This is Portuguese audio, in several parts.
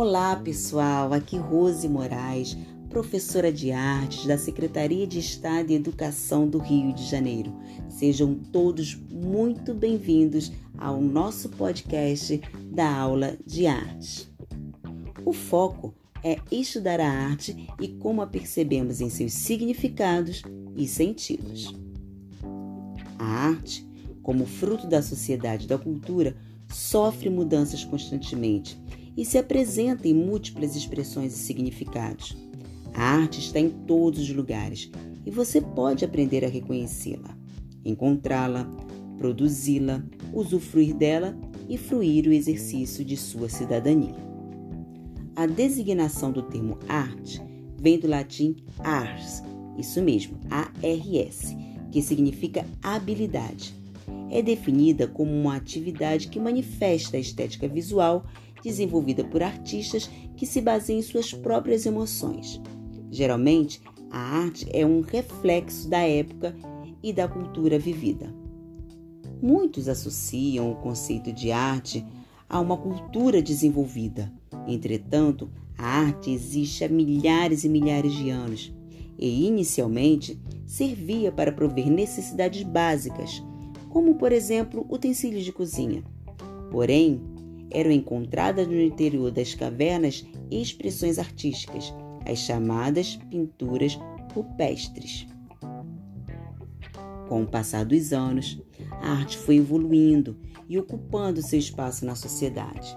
Olá pessoal, aqui Rose Moraes, professora de artes da Secretaria de Estado de Educação do Rio de Janeiro. Sejam todos muito bem-vindos ao nosso podcast da aula de artes. O foco é estudar a arte e como a percebemos em seus significados e sentidos. A arte, como fruto da sociedade e da cultura, sofre mudanças constantemente e se apresenta em múltiplas expressões e significados. A arte está em todos os lugares e você pode aprender a reconhecê-la, encontrá-la, produzi-la, usufruir dela e fruir o exercício de sua cidadania. A designação do termo arte vem do latim ars, isso mesmo, A-R-S, que significa habilidade. É definida como uma atividade que manifesta a estética visual desenvolvida por artistas que se baseiam em suas próprias emoções. Geralmente, a arte é um reflexo da época e da cultura vivida. Muitos associam o conceito de arte a uma cultura desenvolvida. Entretanto, a arte existe há milhares e milhares de anos e, inicialmente, servia para prover necessidades básicas, como, por exemplo, utensílios de cozinha. Porém, eram encontradas no interior das cavernas expressões artísticas, as chamadas pinturas rupestres. Com o passar dos anos, a arte foi evoluindo e ocupando seu espaço na sociedade.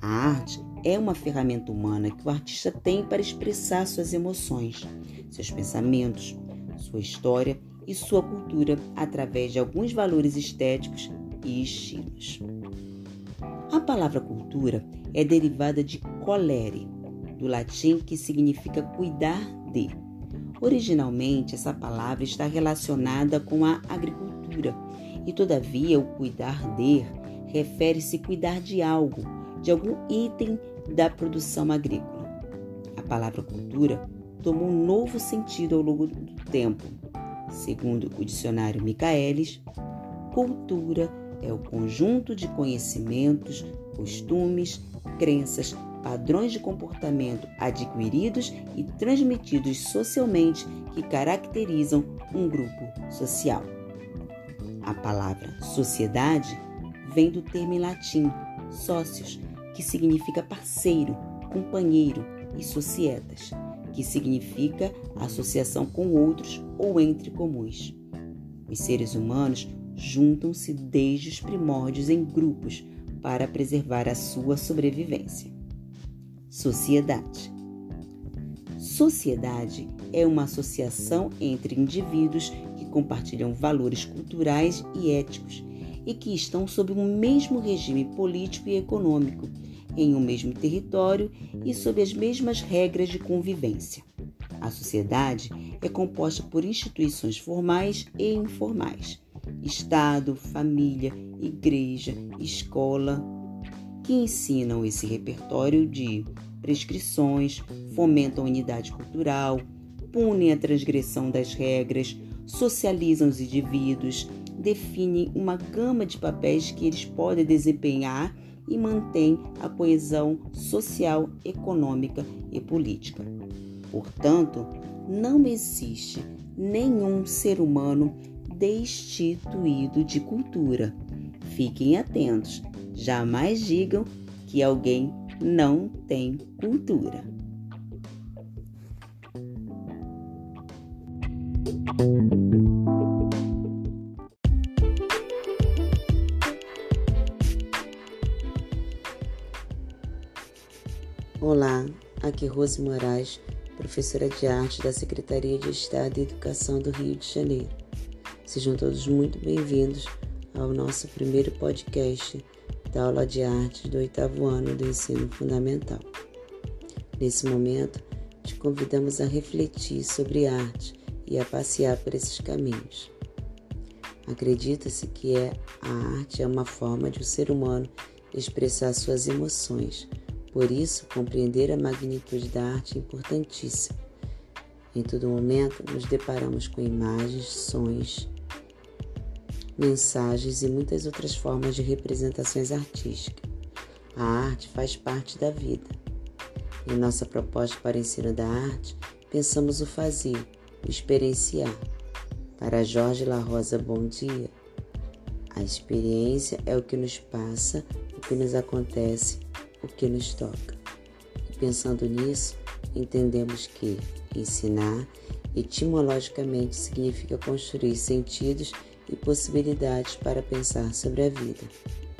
A arte é uma ferramenta humana que o artista tem para expressar suas emoções, seus pensamentos, sua história e sua cultura através de alguns valores estéticos e estilos. A palavra cultura é derivada de colere, do latim que significa cuidar de. Originalmente, essa palavra está relacionada com a agricultura e, todavia, o cuidar de refere-se cuidar de algo, de algum item da produção agrícola. A palavra cultura tomou um novo sentido ao longo do tempo. Segundo o dicionário Michaelis, cultura é o conjunto de conhecimentos, costumes, crenças, padrões de comportamento adquiridos e transmitidos socialmente que caracterizam um grupo social. A palavra sociedade vem do termo em latim sócios, que significa parceiro, companheiro, e societas, que significa associação com outros ou entre comuns. Os seres humanos juntam-se desde os primórdios em grupos para preservar a sua sobrevivência. Sociedade. Sociedade é uma associação entre indivíduos que compartilham valores culturais e éticos e que estão sob um mesmo regime político e econômico, em um mesmo território e sob as mesmas regras de convivência. A sociedade é composta por instituições formais e informais, Estado, família, igreja, escola, que ensinam esse repertório de prescrições, fomentam a unidade cultural, punem a transgressão das regras, socializam os indivíduos, definem uma gama de papéis que eles podem desempenhar e mantém a coesão social, econômica e política. Portanto, não existe nenhum ser humano destituído de cultura. Fiquem atentos, jamais digam que alguém não tem cultura. Olá, aqui Rose Moraes, professora de arte da Secretaria de Estado de Educação do Rio de Janeiro. Sejam todos muito bem-vindos ao nosso primeiro podcast da aula de artes do oitavo ano do ensino fundamental. Nesse momento, te convidamos a refletir sobre arte e a passear por esses caminhos. Acredita-se que é, a arte é uma forma de o um ser humano expressar suas emoções, por isso, compreender a magnitude da arte é importantíssimo. Em todo momento, nos deparamos com imagens, sons, mensagens e muitas outras formas de representações artísticas. A arte faz parte da vida. Em nossa proposta para o ensino da arte, pensamos o fazer, o experienciar. Para Jorge La Rosa, bom dia. A experiência é o que nos passa, o que nos acontece, o que nos toca. E pensando nisso, entendemos que ensinar etimologicamente significa construir sentidos e possibilidades para pensar sobre a vida,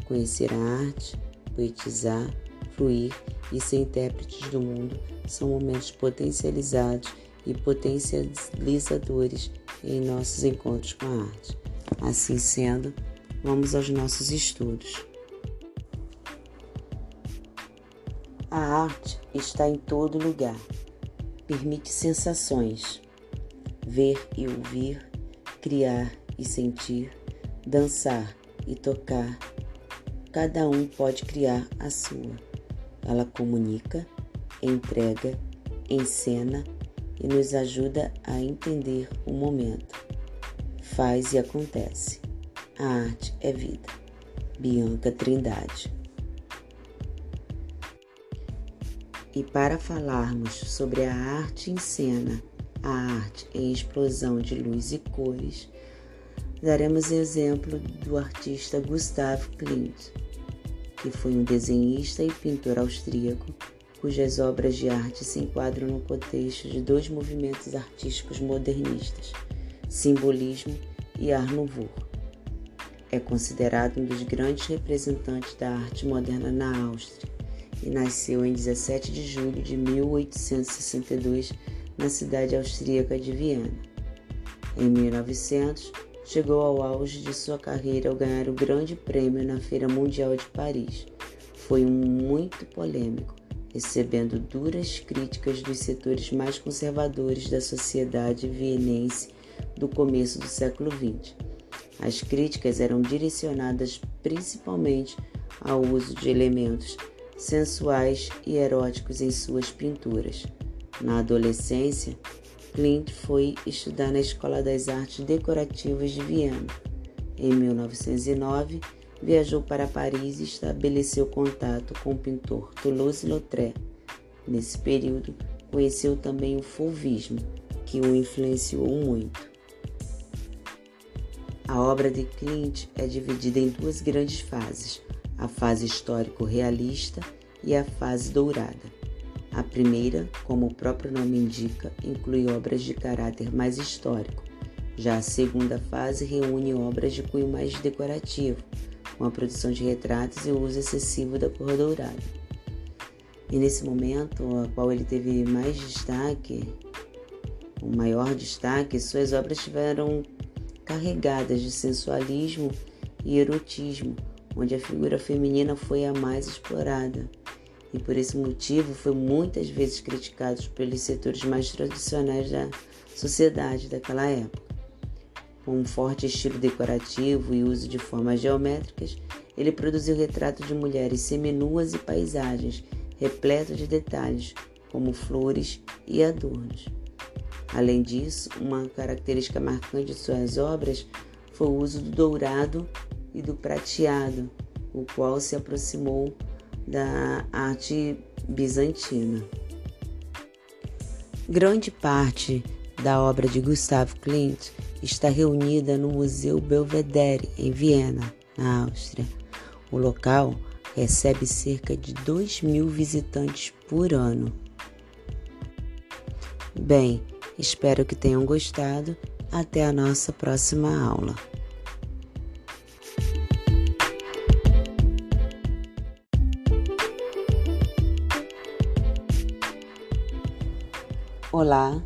conhecer a arte, poetizar, fluir e ser intérpretes do mundo são momentos potencializados e potencializadores em nossos encontros com a arte. Assim sendo, vamos aos nossos estudos. A arte está em todo lugar. Permite sensações, ver e ouvir, criar e sentir, dançar e tocar. Cada um pode criar a sua. Ela comunica, entrega, encena e nos ajuda a entender o momento. Faz e acontece. A arte é vida. Bianca Trindade. E para falarmos sobre a arte em cena, a arte em explosão de luz e cores, daremos exemplo do artista Gustav Klimt, que foi um desenhista e pintor austríaco cujas obras de arte se enquadram no contexto de dois movimentos artísticos modernistas, simbolismo e Art Nouveau. É considerado um dos grandes representantes da arte moderna na Áustria e nasceu em 17 de julho de 1862 na cidade austríaca de Viena. Em 1900, chegou ao auge de sua carreira ao ganhar o grande prêmio na Feira Mundial de Paris. Foi um muito polêmico, recebendo duras críticas dos setores mais conservadores da sociedade vienense do começo do século XX. As críticas eram direcionadas principalmente ao uso de elementos sensuais e eróticos em suas pinturas. Na adolescência, Clint foi estudar na Escola das Artes Decorativas de Viena. Em 1909, viajou para Paris e estabeleceu contato com o pintor Toulouse-Lautrec. Nesse período, conheceu também o fauvismo, que o influenciou muito. A obra de Clint é dividida em duas grandes fases: a fase histórico-realista e a fase dourada. A primeira, como o próprio nome indica, inclui obras de caráter mais histórico. Já a segunda fase reúne obras de cunho mais decorativo, com a produção de retratos e o uso excessivo da cor dourada. E nesse momento, a qual ele teve mais destaque, o maior destaque, suas obras tiveram carregadas de sensualismo e erotismo, onde a figura feminina foi a mais explorada. E por esse motivo foi muitas vezes criticado pelos setores mais tradicionais da sociedade daquela época. Com um forte estilo decorativo e uso de formas geométricas, ele produziu retratos de mulheres seminuas e paisagens repletos de detalhes, como flores e adornos. Além disso, uma característica marcante de suas obras foi o uso do dourado e do prateado, o qual se aproximou da arte bizantina. Grande parte da obra de Gustav Klimt está reunida no Museu Belvedere, em Viena, na Áustria. O local recebe cerca de 2 mil visitantes por ano. Bem, espero que tenham gostado. Até a nossa próxima aula. Olá,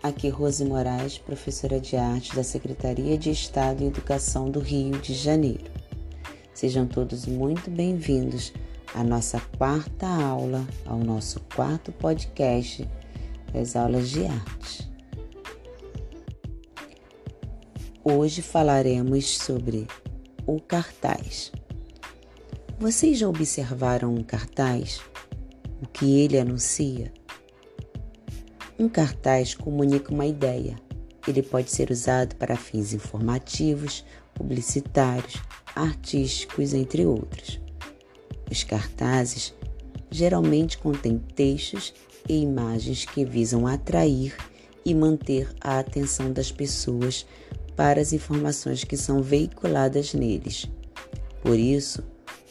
aqui Rose Moraes, professora de arte da Secretaria de Estado e Educação do Rio de Janeiro. Sejam todos muito bem-vindos à nossa quarta aula, ao nosso quarto podcast das aulas de arte. Hoje falaremos sobre o cartaz. Vocês já observaram um cartaz? O que ele anuncia? Um cartaz comunica uma ideia. Ele pode ser usado para fins informativos, publicitários, artísticos, entre outros. Os cartazes geralmente contêm textos e imagens que visam atrair e manter a atenção das pessoas para as informações que são veiculadas neles. Por isso,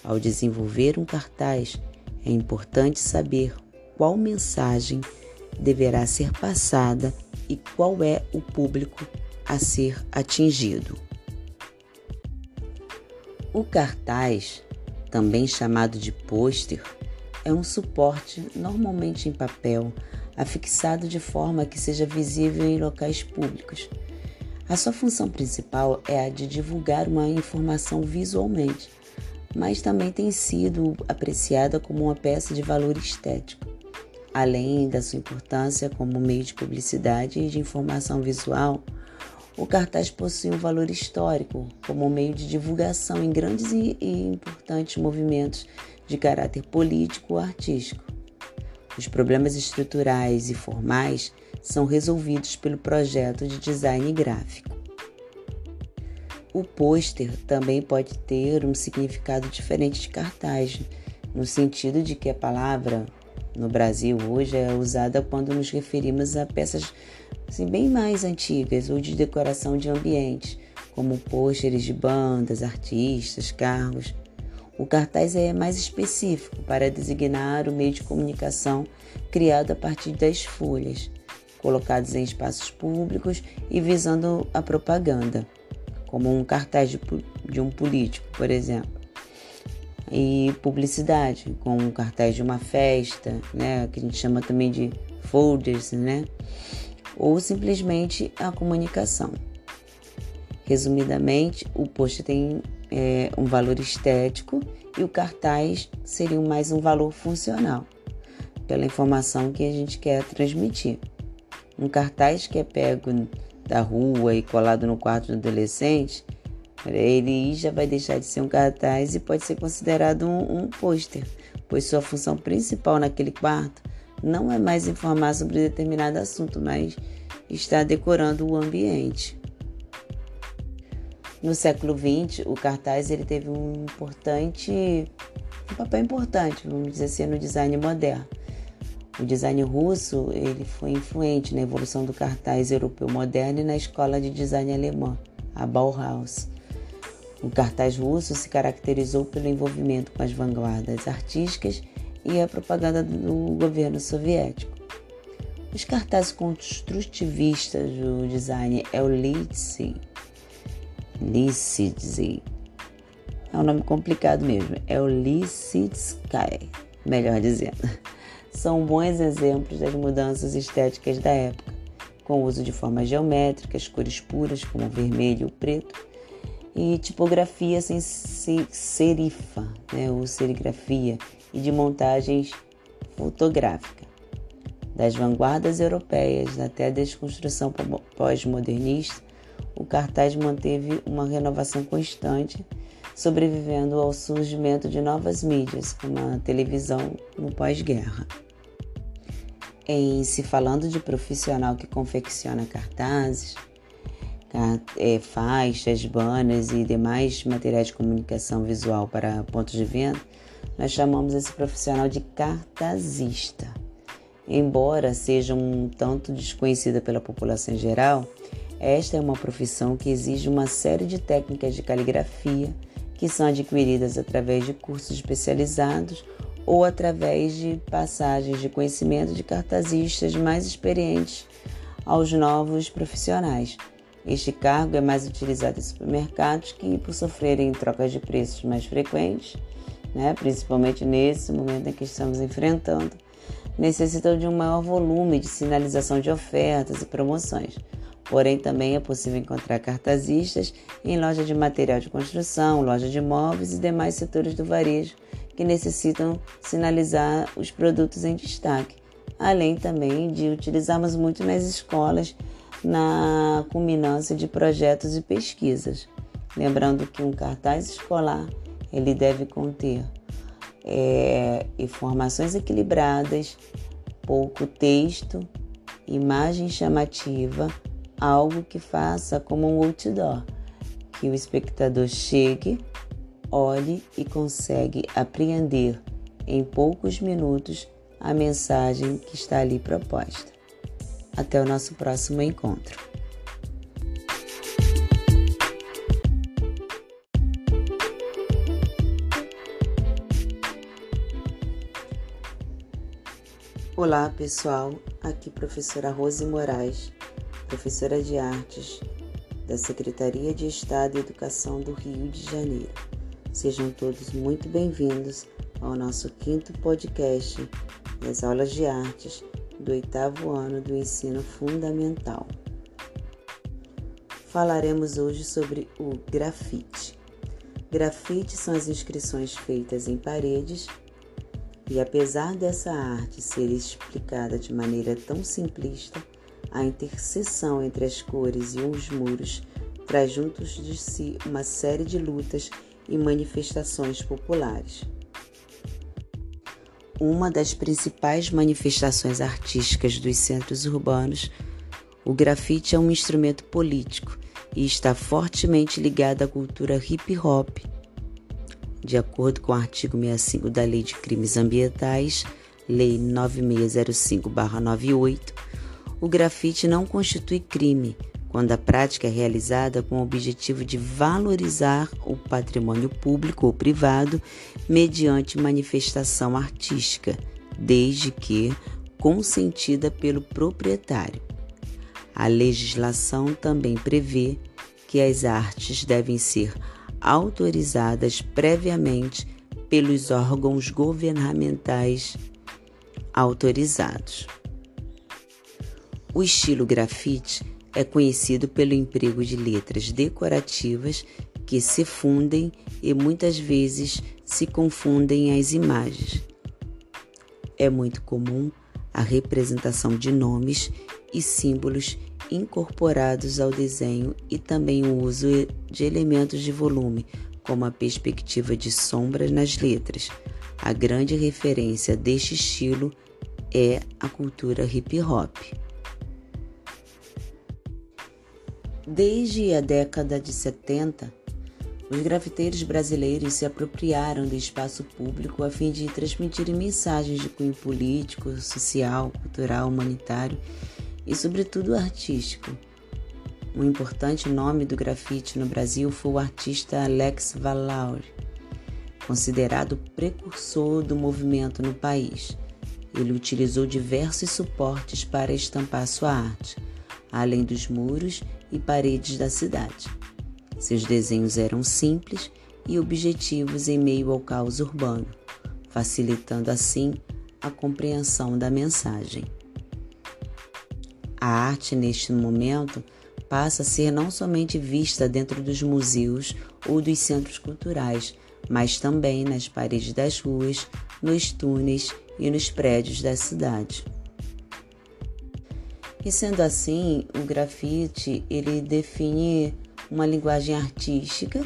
ao desenvolver um cartaz, é importante saber qual mensagem deverá ser passada e qual é o público a ser atingido. O cartaz, também chamado de pôster, é um suporte normalmente em papel, afixado de forma que seja visível em locais públicos. A sua função principal é a de divulgar uma informação visualmente, mas também tem sido apreciada como uma peça de valor estético. Além da sua importância como meio de publicidade e de informação visual, o cartaz possui um valor histórico como meio de divulgação em grandes e importantes movimentos de caráter político ou artístico. Os problemas estruturais e formais são resolvidos pelo projeto de design gráfico. O pôster também pode ter um significado diferente de cartaz, no sentido de que a palavra no Brasil hoje é usada quando nos referimos a peças assim, bem mais antigas ou de decoração de ambientes, como pôsteres de bandas, artistas, carros. O cartaz é mais específico para designar o meio de comunicação criado a partir das folhas, colocados em espaços públicos e visando a propaganda, como um cartaz de, de um político, por exemplo e publicidade, com um cartaz de uma festa, né, que a gente chama também de folders, né, ou simplesmente a comunicação. Resumidamente, o post tem é, um valor estético e o cartaz seria mais um valor funcional, pela informação que a gente quer transmitir. Um cartaz que é pego da rua e colado no quarto do adolescente ele já vai deixar de ser um cartaz e pode ser considerado um, um pôster, pois sua função principal naquele quarto não é mais informar sobre determinado assunto, mas está decorando o ambiente. No século XX, o cartaz ele teve um importante, um papel importante, vamos dizer assim, no design moderno. O design russo ele foi influente na evolução do cartaz europeu moderno e na escola de design alemã, a Bauhaus. O cartaz russo se caracterizou pelo envolvimento com as vanguardas artísticas e a propaganda do governo soviético. Os cartazes construtivistas do design é o. Litsy. É um nome complicado mesmo. É o Litsitsky, melhor dizendo. São bons exemplos das mudanças estéticas da época, com o uso de formas geométricas, cores puras como o vermelho e o preto, e tipografia sem serifa, né, ou serigrafia, e de montagens fotográfica. Das vanguardas europeias até a desconstrução pós-modernista, o cartaz manteve uma renovação constante, sobrevivendo ao surgimento de novas mídias, como a televisão no pós-guerra. Em se falando de profissional que confecciona cartazes, é, faixas, banners e demais materiais de comunicação visual para pontos de venda, nós chamamos esse profissional de cartazista. Embora seja um tanto desconhecida pela população em geral, esta é uma profissão que exige uma série de técnicas de caligrafia que são adquiridas através de cursos especializados ou através de passagens de conhecimento de cartazistas mais experientes aos novos profissionais. Este cargo é mais utilizado em supermercados que, por sofrerem trocas de preços mais frequentes, né, principalmente nesse momento em que estamos enfrentando, necessitam de um maior volume de sinalização de ofertas e promoções. Porém, também é possível encontrar cartazistas em lojas de material de construção, lojas de móveis e demais setores do varejo que necessitam sinalizar os produtos em destaque, além também de utilizarmos muito nas escolas na culminância de projetos e pesquisas. Lembrando que um cartaz escolar ele deve conter é, informações equilibradas, pouco texto, imagem chamativa, algo que faça como um outdoor, que o espectador chegue, olhe e consegue apreender em poucos minutos a mensagem que está ali proposta. Até o nosso próximo encontro. Olá pessoal, aqui professora Rose Moraes, professora de artes da Secretaria de Estado e Educação do Rio de Janeiro. Sejam todos muito bem-vindos ao nosso quinto podcast das aulas de artes do oitavo ano do ensino fundamental. Falaremos hoje sobre o grafite. Grafite são as inscrições feitas em paredes e apesar dessa arte ser explicada de maneira tão simplista, a interseção entre as cores e os muros traz juntos de si uma série de lutas e manifestações populares. Uma das principais manifestações artísticas dos centros urbanos, o grafite é um instrumento político e está fortemente ligado à cultura hip hop. De acordo com o artigo 65 da Lei de Crimes Ambientais, Lei 9605-98, o grafite não constitui crime quando a prática é realizada com o objetivo de valorizar o patrimônio público ou privado mediante manifestação artística, desde que consentida pelo proprietário. A legislação também prevê que as artes devem ser autorizadas previamente pelos órgãos governamentais autorizados. O estilo grafite é conhecido pelo emprego de letras decorativas que se fundem e muitas vezes se confundem as imagens. É muito comum a representação de nomes e símbolos incorporados ao desenho e também o uso de elementos de volume, como a perspectiva de sombras nas letras. A grande referência deste estilo é a cultura hip hop. Desde a década de 70, os grafiteiros brasileiros se apropriaram do espaço público a fim de transmitir mensagens de cunho político, social, cultural, humanitário e, sobretudo, artístico. Um importante nome do grafite no Brasil foi o artista Alex Valaur, considerado precursor do movimento no país. Ele utilizou diversos suportes para estampar sua arte, além dos muros e paredes da cidade. Seus desenhos eram simples e objetivos em meio ao caos urbano, facilitando assim a compreensão da mensagem. A arte, neste momento, passa a ser não somente vista dentro dos museus ou dos centros culturais, mas também nas paredes das ruas, nos túneis e nos prédios da cidade. E sendo assim, o grafite ele define uma linguagem artística,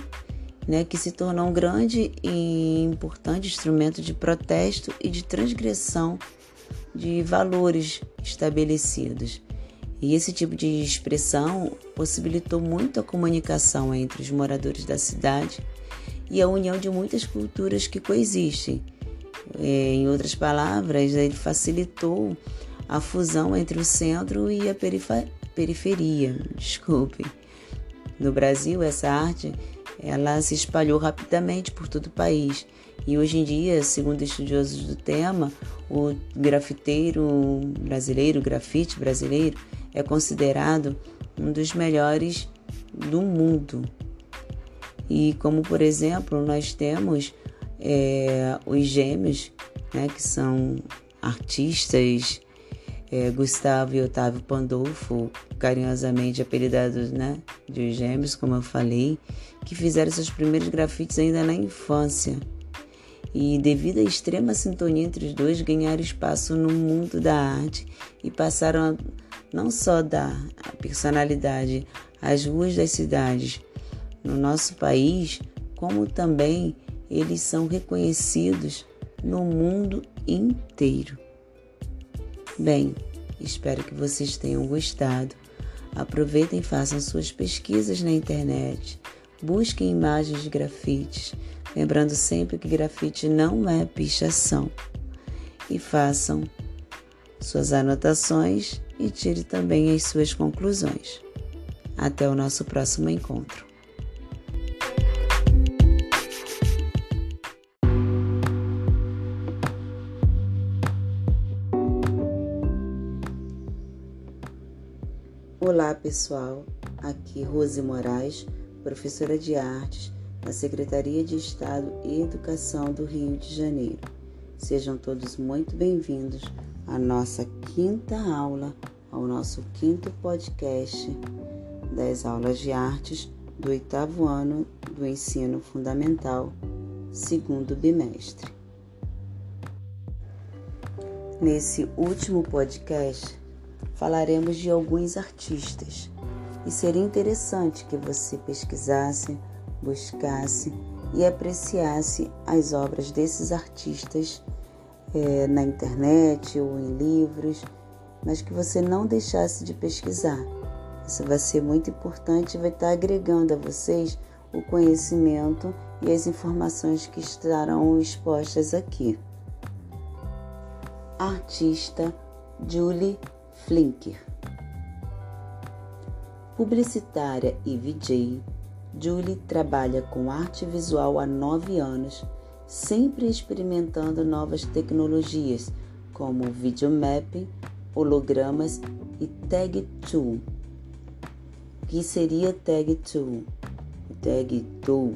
né, que se tornou um grande e importante instrumento de protesto e de transgressão de valores estabelecidos. E esse tipo de expressão possibilitou muito a comunicação entre os moradores da cidade e a união de muitas culturas que coexistem. É, em outras palavras, ele facilitou a fusão entre o centro e a periferia. Desculpe. No Brasil, essa arte ela se espalhou rapidamente por todo o país. E hoje em dia, segundo estudiosos do tema, o grafiteiro brasileiro, o grafite brasileiro, é considerado um dos melhores do mundo. E como, por exemplo, nós temos é, os gêmeos, né, que são artistas é, Gustavo e Otávio Pandolfo, carinhosamente apelidados né, de gêmeos, como eu falei, que fizeram seus primeiros grafites ainda na infância. E devido à extrema sintonia entre os dois, ganharam espaço no mundo da arte e passaram a não só dar a personalidade às ruas das cidades no nosso país, como também eles são reconhecidos no mundo inteiro. Bem, espero que vocês tenham gostado. Aproveitem e façam suas pesquisas na internet. Busquem imagens de grafites, lembrando sempre que grafite não é pichação. E façam suas anotações e tire também as suas conclusões. Até o nosso próximo encontro. Pessoal, aqui Rose Moraes, professora de artes da Secretaria de Estado e Educação do Rio de Janeiro. Sejam todos muito bem-vindos à nossa quinta aula, ao nosso quinto podcast das aulas de artes do oitavo ano do ensino fundamental, segundo bimestre. Nesse último podcast, falaremos de alguns artistas e seria interessante que você pesquisasse, buscasse e apreciasse as obras desses artistas é, na internet ou em livros, mas que você não deixasse de pesquisar. Isso vai ser muito importante e vai estar agregando a vocês o conhecimento e as informações que estarão expostas aqui. Artista Julie Flinker. Publicitária e VJ, Julie trabalha com arte visual há nove anos, sempre experimentando novas tecnologias como videomapping, hologramas e Tag Tool. que seria Tag Tool? Tag Tool,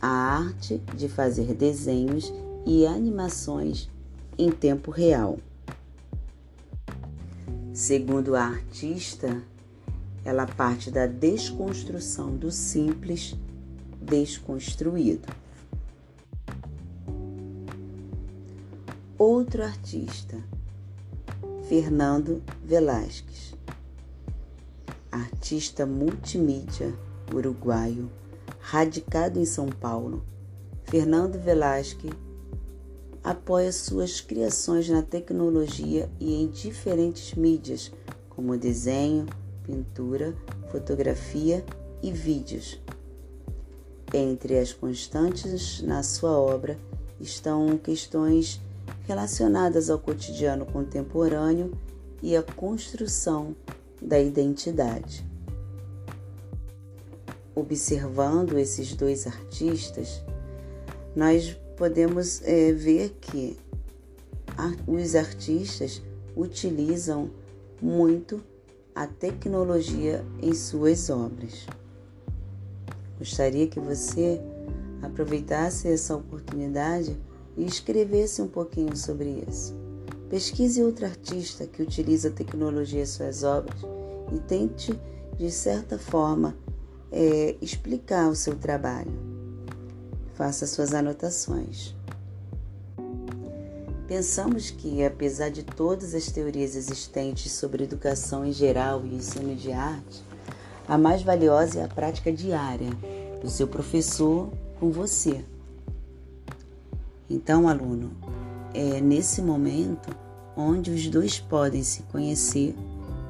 a arte de fazer desenhos e animações em tempo real. Segundo a artista, ela parte da desconstrução do simples desconstruído. Outro artista, Fernando Velasquez, artista multimídia uruguaio, radicado em São Paulo. Fernando Velasquez apoia suas criações na tecnologia e em diferentes mídias, como desenho, pintura, fotografia e vídeos. Entre as constantes na sua obra estão questões relacionadas ao cotidiano contemporâneo e à construção da identidade. Observando esses dois artistas, nós podemos é, ver que os artistas utilizam muito a tecnologia em suas obras. Gostaria que você aproveitasse essa oportunidade e escrevesse um pouquinho sobre isso. Pesquise outro artista que utiliza tecnologia em suas obras e tente, de certa forma, é, explicar o seu trabalho. Faça suas anotações. Pensamos que, apesar de todas as teorias existentes sobre educação em geral e ensino de arte, a mais valiosa é a prática diária do seu professor com você. Então, aluno, é nesse momento onde os dois podem se conhecer,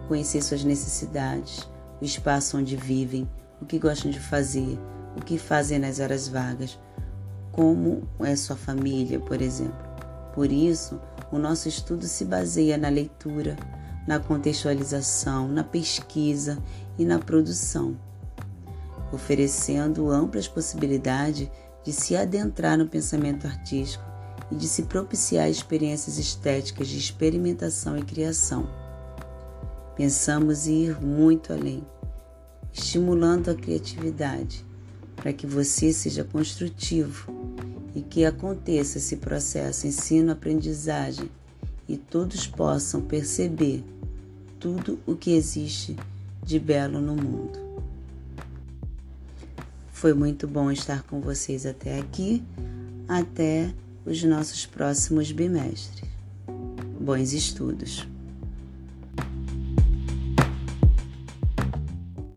conhecer suas necessidades, o espaço onde vivem, o que gostam de fazer, o que fazem nas horas vagas, como é sua família, por exemplo. Por isso, o nosso estudo se baseia na leitura, na contextualização, na pesquisa e na produção, oferecendo amplas possibilidades de se adentrar no pensamento artístico e de se propiciar experiências estéticas de experimentação e criação. Pensamos ir muito além, estimulando a criatividade para que você seja construtivo que aconteça esse processo ensino-aprendizagem e todos possam perceber tudo o que existe de belo no mundo. Foi muito bom estar com vocês até aqui, até os nossos próximos bimestres. Bons estudos!